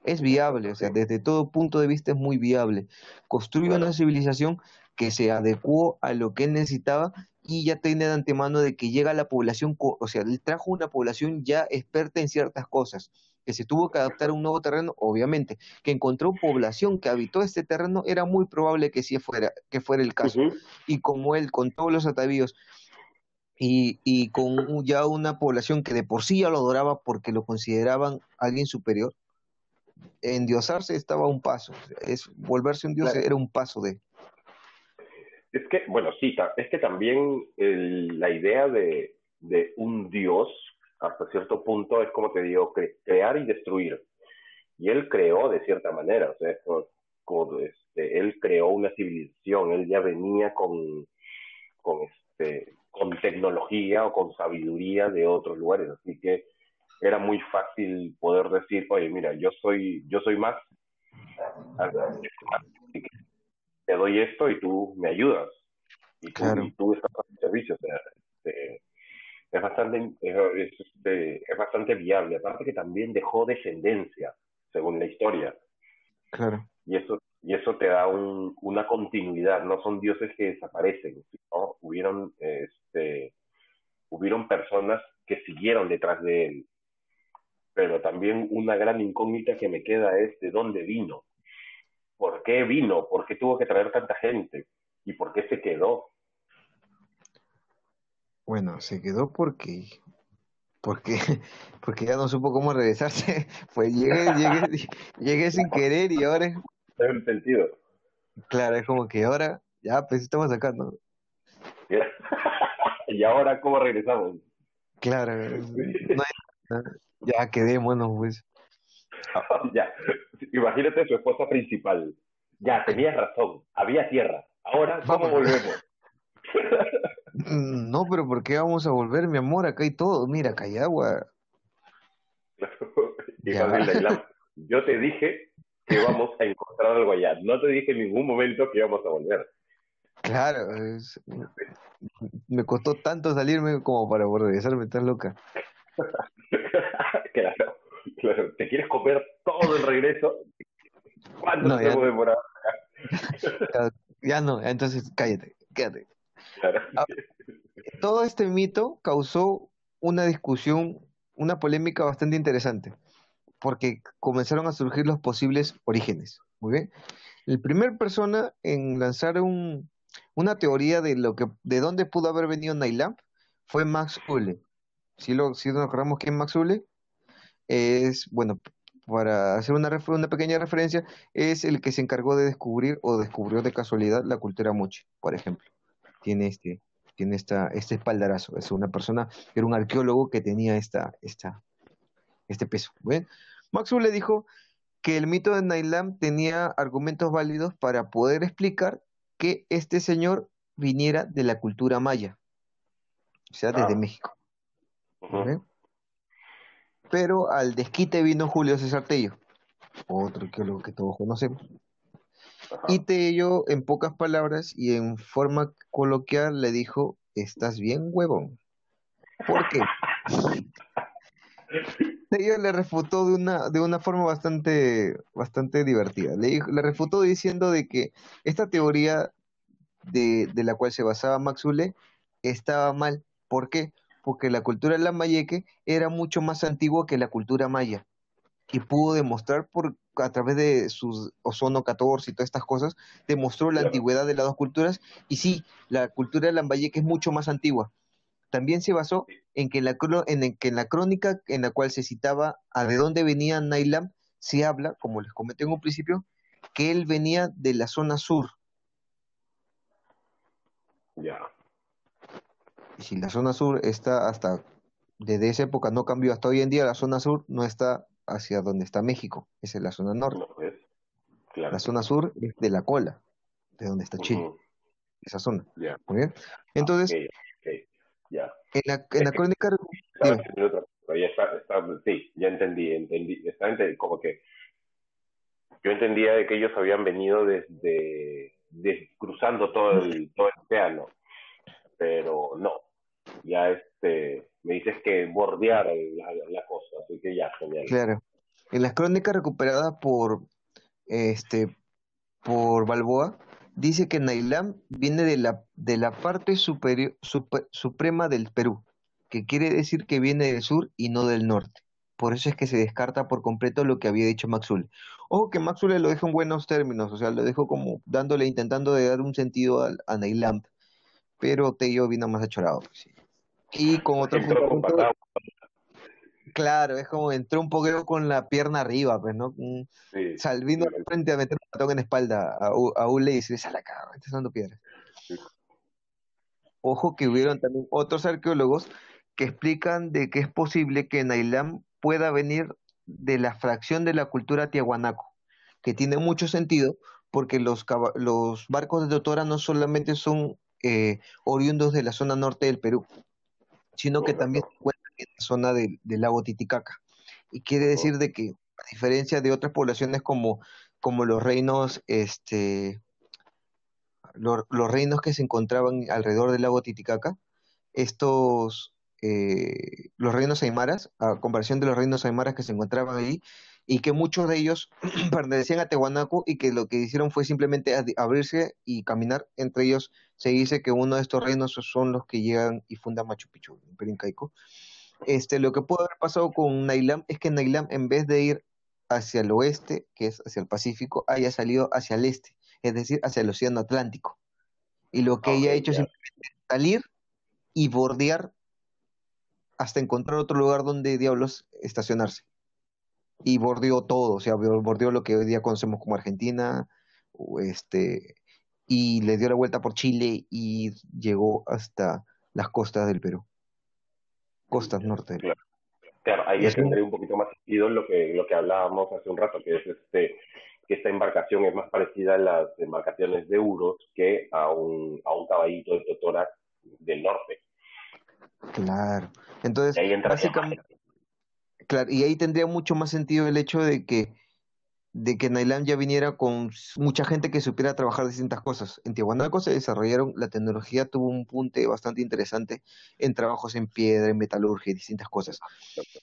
Es viable, o sea, desde todo punto de vista es muy viable. Construye una civilización que se adecuó a lo que él necesitaba y ya tiene de antemano de que llega la población, o sea, él trajo una población ya experta en ciertas cosas, que se tuvo que adaptar a un nuevo terreno, obviamente, que encontró población que habitó este terreno, era muy probable que sí fuera, que fuera el caso. Y como él, con todos los atavíos y, y con ya una población que de por sí ya lo adoraba porque lo consideraban alguien superior, endiosarse estaba un paso, es volverse un dios Claro. era un paso de Es que, bueno, sí, es que también el- la idea de, de un dios, hasta cierto punto, es como te digo, cre- crear y destruir. Y él creó de cierta manera, o sea, este, él creó una civilización, él ya venía con, con, este, con tecnología o con sabiduría de otros lugares, así que era muy fácil poder decir, oye, mira, yo soy, yo soy más, te doy esto y tú me ayudas, y tú, y tú estás en servicio, o sea, este, es bastante es, este, es, bastante viable. Aparte que también dejó descendencia según la historia. Claro. Y eso y eso te da un, una continuidad. No son dioses que desaparecen ¿no? hubieron este hubieron personas que siguieron detrás de él. Pero también una gran incógnita que me queda es de dónde vino. Por qué vino por qué tuvo que traer tanta gente y por qué se quedó bueno, se quedó porque, porque, porque ya no supo cómo regresarse. Pues llegué, llegué, llegué sin querer y ahora es... el sentido. Claro, es como que ahora, ya, pues estamos acá, ¿no? y ahora, ¿cómo regresamos? Claro, ya quedé, bueno, pues. ya, imagínate su esposa principal. Ya, tenías razón, había tierra. Ahora, ¿cómo volvemos? Mm, no, pero ¿por qué vamos a volver, mi amor? Acá hay todo. Mira, acá hay agua. yo te dije que vamos a encontrar algo allá. No te dije en ningún momento que íbamos a volver. Claro, me costó tanto salirme como para regresarme tan loca. claro, claro, te quieres comer todo el regreso. ¿Cuánto no, tiempo demorar? ya no, entonces cállate, quédate. Ah, todo este mito causó una discusión, una polémica bastante interesante, porque comenzaron a surgir los posibles orígenes. Muy bien. El primer persona en lanzar una teoría de lo que, de dónde pudo haber venido Nailamp fue Max Ulle. Si, lo, si nos acordamos quién es Max Ulle, es, bueno, para hacer una, una pequeña referencia, es el que se encargó de descubrir o descubrió de casualidad la cultura mochi, por ejemplo tiene este, tiene esta, este espaldarazo. Es una persona, era un arqueólogo que tenía esta, esta, este peso. ¿ven? Maxwell le dijo que el mito de Nailam tenía argumentos válidos para poder explicar que este señor viniera de la cultura maya, o sea, desde ah. México. Pero al desquite vino Julio César Tello, otro arqueólogo que todos conocemos, y Tello, en pocas palabras y en forma coloquial, le dijo, ¿estás bien, huevón? ¿Por qué? Tello le refutó de una, de una forma bastante, bastante divertida. Le, le refutó diciendo de que esta teoría de, de la cual se basaba Maxule estaba mal. ¿Por qué? Porque la cultura lamayeque era mucho más antigua que la cultura maya y pudo demostrar por a través de sus ozono 14 y todas estas cosas, demostró la antigüedad de las dos culturas y sí, la cultura de Lambayeque es mucho más antigua. También se basó en que, la, en, que en la crónica en la cual se citaba a de dónde venía Nailam, se habla, como les comenté en un principio, que él venía de la zona sur. Ya. Y si la zona sur está hasta, desde esa época no cambió hasta hoy en día, la zona sur no está hacia donde está México, esa es la zona norte. La zona sur es de la cola, de donde está Chile, esa zona. Muy bien. Entonces, en la, en la crónica... sí, ya entendí, entendí, está como que yo entendía de que ellos habían venido desde, cruzando todo el, todo el océano, pero no, ya este me dices que bordear la, cosa, así que ya, genial. Claro. En las crónicas recuperadas por este por Balboa, dice que Nailam viene de la, de la parte superior, suprema del Perú, que quiere decir que viene del sur y no del norte. Por eso es que se descarta por completo lo que había dicho Maxul. Ojo que Maxul lo dejó en buenos términos, o sea, lo dejó como dándole, intentando de dar un sentido a, a Nailam, pero Tello vino más achorado. Pues, sí. Y con otro Claro, es como entró un poquito con la pierna arriba, pues, ¿no? Sí, Salvino frente a meter un patón en la espalda a, a Ule y decirle, sale acá, estás dando piedras. Ojo que hubieron también otros arqueólogos que explican de que es posible que Nailam pueda venir de la fracción de la cultura tiahuanaco, que tiene mucho sentido porque los, los barcos de Totora no solamente son eh, oriundos de la zona norte del Perú, sino que también se encuentran en la zona del lago Titicaca. Y quiere decir de que, a diferencia de otras poblaciones como, como los reinos, este, los, reinos que se encontraban alrededor del lago Titicaca, estos, eh, los reinos aymaras, a comparación de los reinos aymaras que se encontraban ahí, y que muchos de ellos pertenecían a Tehuanaco y que lo que hicieron fue simplemente abrirse y caminar. Entre ellos se dice que uno de estos reinos son los que llegan y fundan Machu Picchu, el Imperio Incaico. Este, lo que pudo haber pasado con Nailam es que Nailam, en vez de ir hacia el oeste, que es hacia el Pacífico, haya salido hacia el este, es decir, hacia el Océano Atlántico. Y lo que ella ha hecho es simplemente salir y bordear hasta encontrar otro lugar donde diablos estacionarse y bordeó todo, o sea, bordeó lo que hoy día conocemos como Argentina, este, y le dio la vuelta por Chile y llegó hasta las costas del Perú, costas norte. Claro, claro ahí tendría un poquito más sentido lo que, lo que hablábamos hace un rato, que es este que esta embarcación es más parecida a las embarcaciones de Euros que a un, a un caballito de Totora del norte. Claro. Entonces, básicamente, Claro, y ahí tendría mucho más sentido el hecho de que de que Nailam ya viniera con mucha gente que supiera trabajar distintas cosas. En Tiahuanaco se desarrollaron, la tecnología tuvo un punte bastante interesante en trabajos en piedra, en metalurgia y distintas cosas.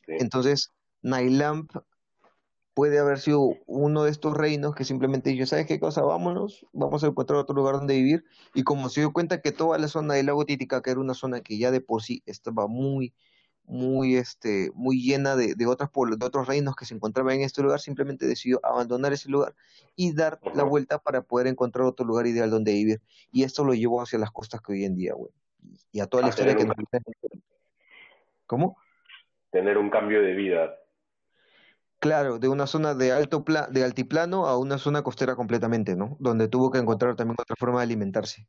Entonces, Nailam puede haber sido uno de estos reinos que simplemente dijo, ¿sabes qué cosa? Vámonos, vamos a encontrar otro lugar donde vivir. Y como se dio cuenta que toda la zona del lago Titicaca era una zona que ya de por sí estaba muy muy, este, muy llena de, de, otros de otros reinos que se encontraban en este lugar, simplemente decidió abandonar ese lugar y dar la vuelta para poder encontrar otro lugar ideal donde vivir. Y esto lo llevó hacia las costas que hoy en día, güey. Y a toda la historia que nos... ¿Cómo? Tener un cambio de vida. Claro, de una zona de alto de altiplano a una zona costera completamente, ¿no? Donde tuvo que encontrar también otra forma de alimentarse.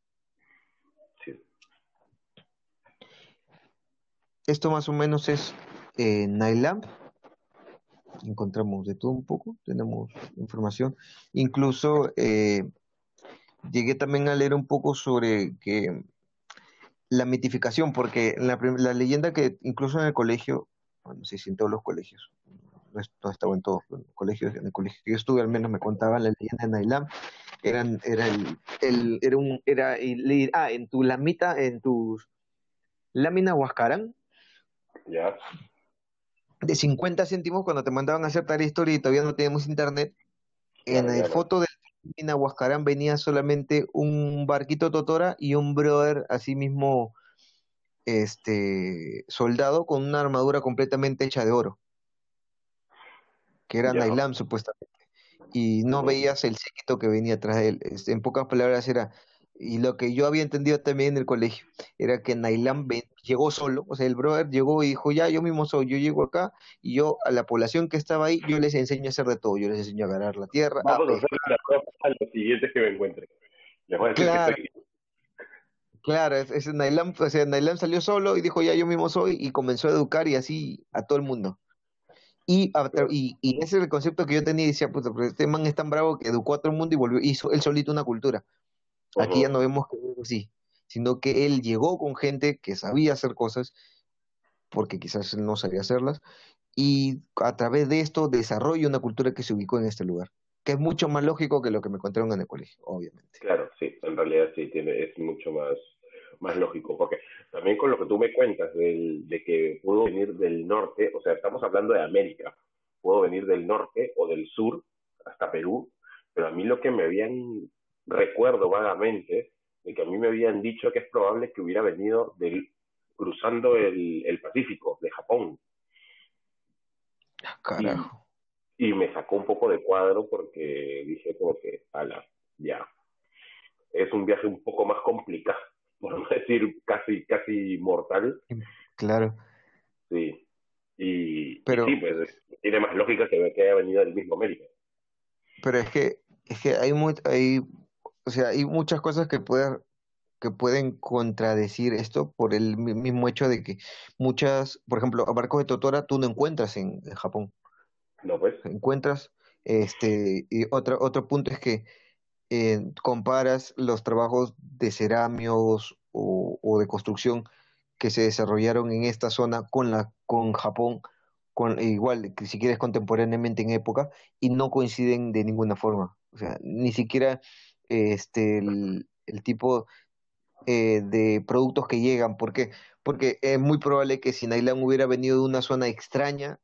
Esto más o menos es eh, Nailam. Encontramos de todo un poco, tenemos información. Incluso eh, llegué también a leer un poco sobre que la mitificación, porque la, la leyenda que incluso en el colegio, bueno, sí, en todos los colegios, no, estaba en todos los colegios, en el colegio que yo estuve al menos me contaban la leyenda de Nailam, eran, era el, el era un, era, ah, en tu lamita, en tus láminas huascarán, ya. De 50 céntimos cuando te mandaban a hacer tal historia y todavía no teníamos internet. en la foto de la Huascarán venía solamente un barquito Totora y un brother así mismo este soldado con una armadura completamente hecha de oro. Que era Nailam supuestamente. Y no veías el séquito que venía atrás de él. Este, en pocas palabras era y lo que yo había entendido también en el colegio era que Nailam llegó solo, o sea, el brother llegó y dijo, ya, yo mismo soy, yo llego acá y yo a la población que estaba ahí, yo les enseño a hacer de todo, yo les enseño a ganar la tierra. Vamos a, hacer a los siguientes que me encuentren. claro, claro es, Nailam, o sea, Nailam salió solo y dijo, ya, yo mismo soy y comenzó a educar y así a todo el mundo. Y, y, y, ese es el concepto que yo tenía y decía, puta, pero este man es tan bravo que educó a todo el mundo y volvió, hizo él solito una cultura. Aquí ya no vemos que sí, sino que él llegó con gente que sabía hacer cosas, porque quizás él no sabía hacerlas, y a través de esto desarrolla una cultura que se ubicó en este lugar, que es mucho más lógico que lo que me contaron en el colegio, obviamente. Claro, sí, en realidad sí, tiene, es mucho más, más lógico, porque también con lo que tú me cuentas del, de que pudo venir del norte, o sea, estamos hablando de América, puedo venir del norte o del sur hasta Perú, pero a mí lo que me habían recuerdo vagamente de que a mí me habían dicho que es probable que hubiera venido del, cruzando el, el Pacífico, de Japón. Ah, y, me sacó un poco de cuadro porque dije como que, ala, ya. Es un viaje un poco más complicado, por no decir casi, casi mortal. Claro. Sí. Y, pero, sí, pues tiene más lógica que, que haya venido del mismo América. Pero es que, es que hay, muy, hay o sea, hay muchas cosas que pueden, que pueden contradecir esto por el mismo hecho de que muchas, por ejemplo, a barcos de Totora tú no encuentras en, Japón. No, pues. Encuentras, Este, y otro, otro punto es que eh, comparas los trabajos de ceramios o, de construcción que se desarrollaron en esta zona con la con Japón, con igual que si quieres contemporáneamente en época y no coinciden de ninguna forma, o sea, ni siquiera este el, tipo eh, de productos que llegan, ¿por qué? Porque es muy probable que si Nailan hubiera venido de una zona extraña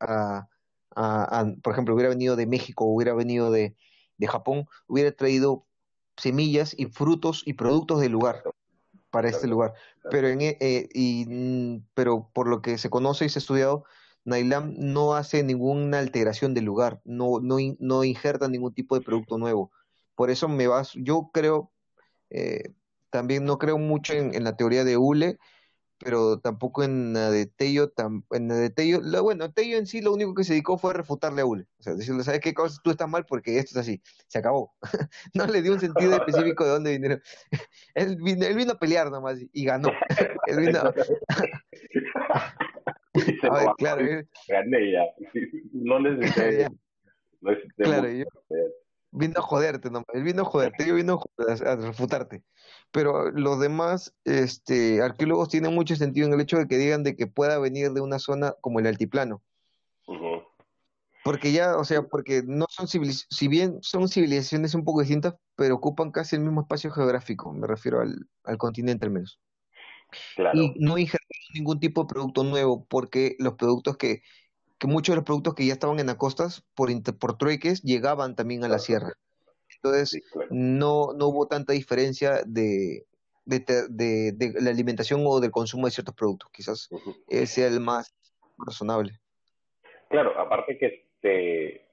a, a, a- por ejemplo, hubiera venido de México, hubiera venido de, de Japón, hubiera traído semillas y frutos y productos del lugar para este lugar. Pero, en, e- eh, y, mm, pero por lo que se conoce y se ha estudiado, Nailam no hace ninguna alteración del lugar, no, no, no injerta ningún tipo de producto nuevo. Por eso me vas, yo creo, eh, también no creo mucho en, en la teoría de Hule, pero tampoco en la de Tello, tam- en la de Tello, la- bueno, Tello en sí lo único que se dedicó fue a refutarle a Hule, o sea, decirle, ¿sabes qué cosa? Tú estás mal porque esto es así, se acabó. No le dio un sentido específico de dónde vinieron. Él vino, él vino a pelear nomás y ganó. Él vino, Dice, a ver, "No, claro, él- gané ya. No necesité, ya, no necesité claro, yo- vino a joderte nomás, él vino a joderte, yo vino a, refutarte. Pero los demás este, arqueólogos tienen mucho sentido en el hecho de que digan de que pueda venir de una zona como el altiplano. Porque ya, o sea, porque no son civiliz si bien son civilizaciones un poco distintas, pero ocupan casi el mismo espacio geográfico, me refiero al, al continente al menos. Claro, Y no injertaron ningún tipo de producto nuevo, porque los productos que, que muchos de los productos que ya estaban en las costas, por, por trueques, llegaban también a la sierra. Entonces, sí, claro. no, no hubo tanta diferencia de, de, de, de la alimentación o del consumo de ciertos productos. Quizás ese sea el más razonable. Claro, aparte que este,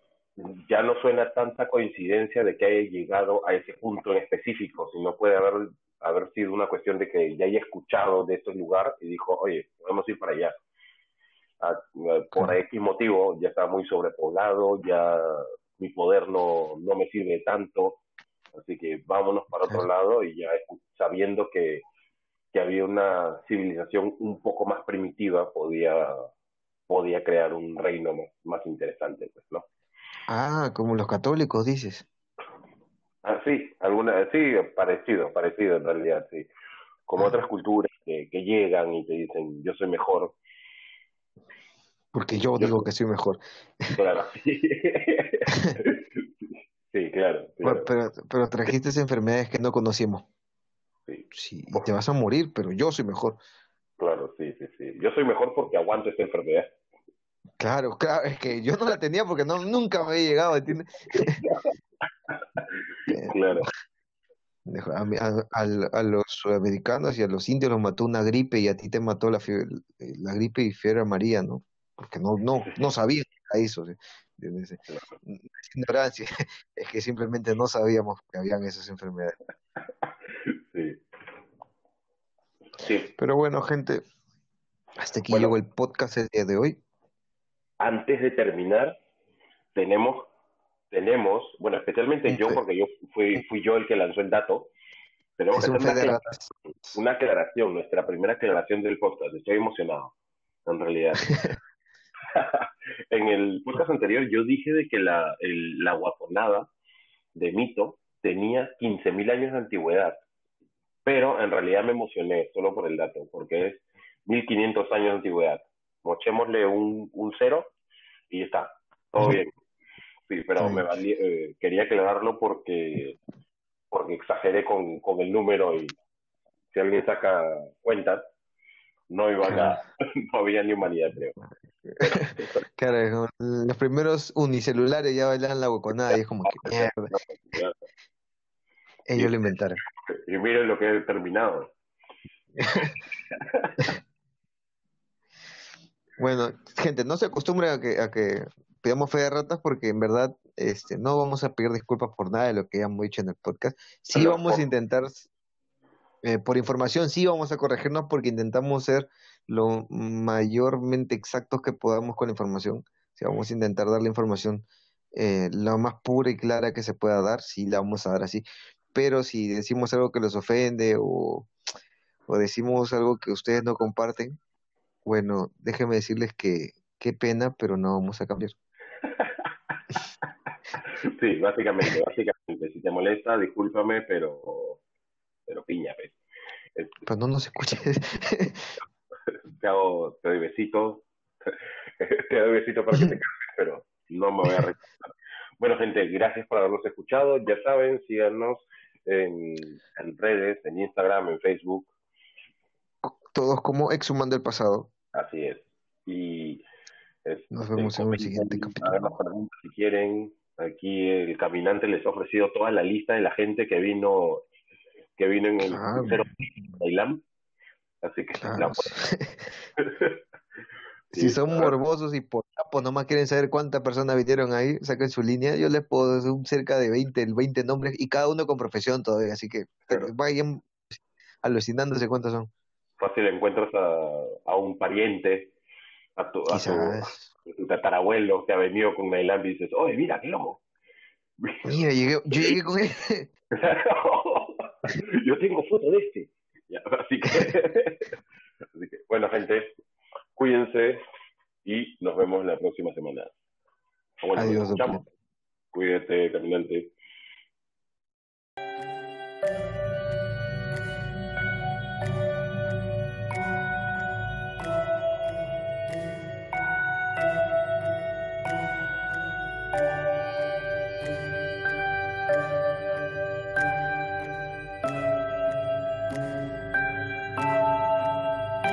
ya no suena tanta coincidencia de que haya llegado a ese punto en específico, sino puede haber, haber sido una cuestión de que ya haya escuchado de este lugar y dijo, oye, podemos ir para allá. Ah, eh, por. X motivo ya está muy sobrepoblado, ya mi poder no, no me sirve tanto, así que vámonos para otro lado y ya sabiendo que, que había una civilización un poco más primitiva, podía, podía crear un reino más, más interesante, pues, ¿no? Ah, como los católicos, dices. Ah, sí, alguna, sí, parecido, parecido en realidad, sí. Como Ah. otras culturas que, que llegan y te dicen, yo soy mejor, Porque yo yo digo que soy mejor. Claro. sí, claro, pero, pero trajiste enfermedades que no conocíamos. Sí, Sí, y te vas a morir, pero yo soy mejor. claro, sí, sí, sí. Yo soy mejor porque aguanto esta enfermedad. Claro, claro, es que yo no la tenía porque no, nunca me había llegado, ¿entiendes? Claro, A, a- a los sudamericanos y a los indios los mató una gripe y a ti te mató la, fiebre- la gripe y fiebre amarilla, ¿no? Porque no, no, no sabían que era eso. ¿sí? Ignorancia, es que simplemente no sabíamos que habían esas enfermedades. sí. Sí, Pero bueno, gente, hasta aquí Bueno. llegó el podcast el día de hoy. antes de terminar, tenemos, tenemos, bueno, especialmente yo, fe- porque yo fui, fui yo el que lanzó el dato, tenemos que hacer una aclaración, nuestra primera aclaración del podcast. Estoy emocionado, en realidad. en el podcast anterior yo dije de que la, el- la guaponada de Mito tenía 15.000 años de antigüedad, pero en realidad me emocioné solo por el dato, porque es 1.500 años de antigüedad. Mochémosle un, un cero y ya está, todo bien. Sí, pero me bien. valí- eh, quería aclararlo porque, porque exageré con, con el número y si alguien saca cuentas, no iban a, no había ni humanidad, creo. Claro, los primeros unicelulares ya bailan la hueconada y es como que mierda, ellos lo inventaron. Y miren lo que he terminado. Bueno, gente, no se acostumbren a que, a que pidamos fe de ratas porque en verdad este, no vamos a pedir disculpas por nada de lo que hayamos dicho en el podcast. Sí Pero vamos por- a intentar, eh, por información, sí vamos a corregirnos porque intentamos ser lo mayormente exactos que podamos con la información. O sea, vamos a intentar dar la información eh, la más pura y clara que se pueda dar, sí la vamos a dar así. Pero si decimos algo que los ofende o, o decimos algo que ustedes no comparten, bueno, déjenme decirles que qué pena, pero no vamos a cambiar. sí, básicamente, básicamente. Si te molesta, discúlpame, pero, pero piña, pues. Pero no nos escuches. te hago, te doy besitos, te doy besitos para que te calmes, pero no me voy a recordar. Bueno, gente, gracias por habernos escuchado. Ya saben, síganos en, redes, en Instagram, en Facebook. Todos como Exhumando el Pasado. Así es. Y nos vemos en el siguiente capítulo. Si quieren, aquí el caminante les ha ofrecido toda la lista de la gente que vino que vino en el crucero de Así que si son morbosos y por no más quieren saber cuántas personas vinieron ahí, saquen su línea, yo les puedo decir cerca de 20, 20 nombres y cada uno con profesión todavía, así que vayan alucinándose cuántos son. Fácil encuentras a, a un pariente, a tu, a tu, tatarabuelo que ha venido con Nailambi y dices, oye, mira, qué lomo. Mira, llegué, yo llegué con él. yo tengo foto de este. así, que, así que, bueno, gente, cuídense y nos vemos la próxima semana. Adiós. Cuídate, caminante.